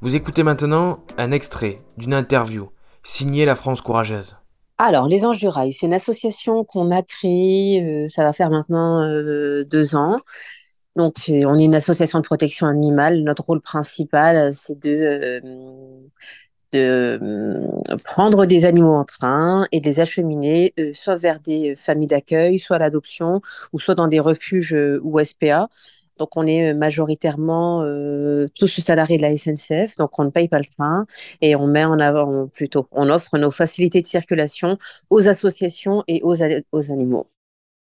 Vous écoutez maintenant un extrait d'une interview signée La France Courageuse. Alors, Les Anges du Rail, c'est une association qu'on a créée, euh, ça va faire maintenant euh, deux ans. Donc, on est une association de protection animale. Notre rôle principal, c'est de, euh, de prendre des animaux en train et de les acheminer soit vers des familles d'accueil, soit à l'adoption, ou soit dans des refuges ou SPA. Donc, on est majoritairement euh, tous salariés de la SNCF, donc on ne paye pas le train et on met en avant plutôt, on offre nos facilités de circulation aux associations et aux animaux.